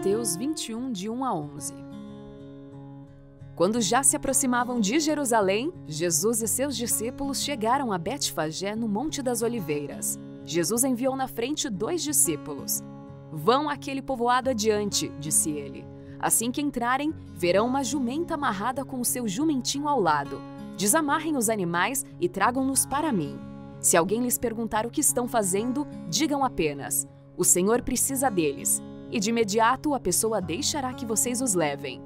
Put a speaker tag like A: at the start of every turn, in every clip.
A: Mateus 21, de 1 a 11 Quando já se aproximavam de Jerusalém, Jesus e seus discípulos chegaram a Betfagé no Monte das Oliveiras. Jesus enviou na frente dois discípulos. Vão àquele povoado adiante, disse ele. Assim que entrarem, verão uma jumenta amarrada com o seu jumentinho ao lado. Desamarrem os animais e tragam-nos para mim. Se alguém lhes perguntar o que estão fazendo, digam apenas: O Senhor precisa deles e de imediato a pessoa deixará que vocês os levem.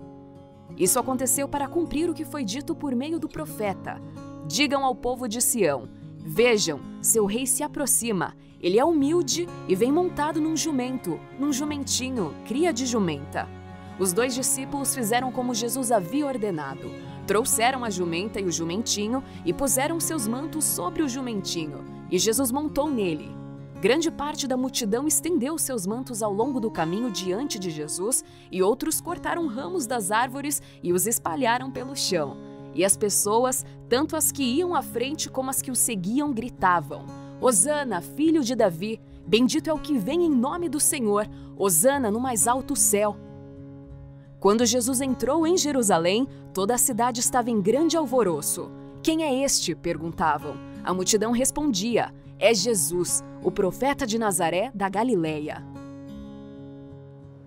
A: Isso aconteceu para cumprir o que foi dito por meio do profeta. Digam ao povo de Sião: Vejam, seu rei se aproxima. Ele é humilde e vem montado num jumento, num jumentinho, cria de jumenta. Os dois discípulos fizeram como Jesus havia ordenado. Trouxeram a jumenta e o jumentinho e puseram seus mantos sobre o jumentinho, e Jesus montou nele. Grande parte da multidão estendeu seus mantos ao longo do caminho diante de Jesus, e outros cortaram ramos das árvores e os espalharam pelo chão. E as pessoas, tanto as que iam à frente como as que o seguiam, gritavam: Hosana, filho de Davi! Bendito é o que vem em nome do Senhor! Hosana no mais alto céu! Quando Jesus entrou em Jerusalém, toda a cidade estava em grande alvoroço. Quem é este? perguntavam. A multidão respondia: é Jesus, o profeta de Nazaré da Galileia.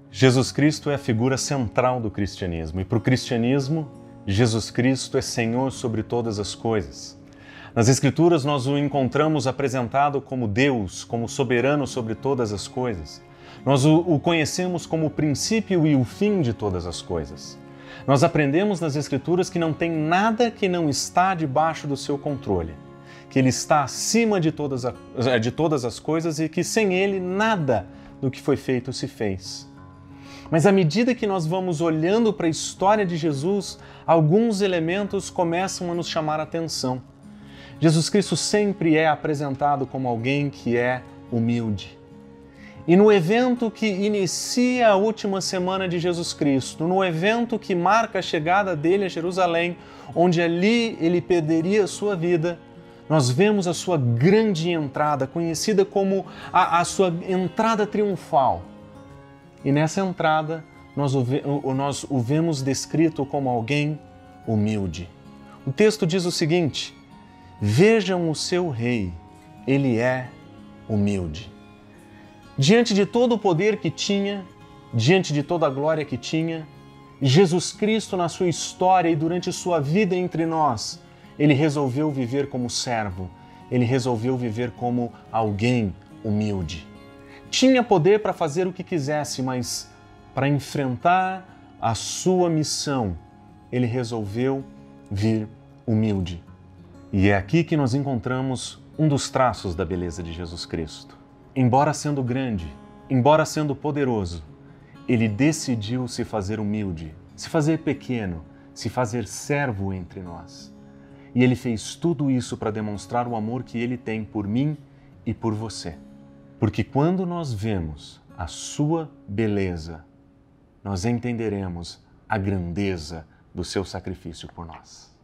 B: Jesus Cristo é a figura central do cristianismo e para o cristianismo, Jesus Cristo é Senhor sobre todas as coisas. Nas Escrituras, nós o encontramos apresentado como Deus, como soberano sobre todas as coisas. Nós o, conhecemos como o princípio e o fim de todas as coisas. Nós aprendemos nas Escrituras que não tem nada que não está debaixo do seu controle que Ele está acima de todas, a, eh, de todas as coisas e que sem Ele nada do que foi feito se fez. Mas à medida que nós vamos olhando para a história de Jesus, alguns elementos começam a nos chamar a atenção. Jesus Cristo sempre é apresentado como alguém que é humilde. E no evento que inicia a última semana de Jesus Cristo, no evento que marca a chegada dele a Jerusalém, onde ali ele perderia sua vida, nós vemos a sua grande entrada, conhecida como a, a sua entrada triunfal. E nessa entrada, nós o, nós o vemos descrito como alguém humilde. O texto diz o seguinte: Vejam o seu rei, ele é humilde. Diante de todo o poder que tinha, diante de toda a glória que tinha, Jesus Cristo, na sua história e durante sua vida entre nós, ele resolveu viver como servo, ele resolveu viver como alguém humilde. Tinha poder para fazer o que quisesse, mas para enfrentar a sua missão, ele resolveu vir humilde. E é aqui que nós encontramos um dos traços da beleza de Jesus Cristo. Embora sendo grande, embora sendo poderoso, ele decidiu se fazer humilde, se fazer pequeno, se fazer servo entre nós. E ele fez tudo isso para demonstrar o amor que ele tem por mim e por você. Porque quando nós vemos a sua beleza, nós entenderemos a grandeza do seu sacrifício por nós.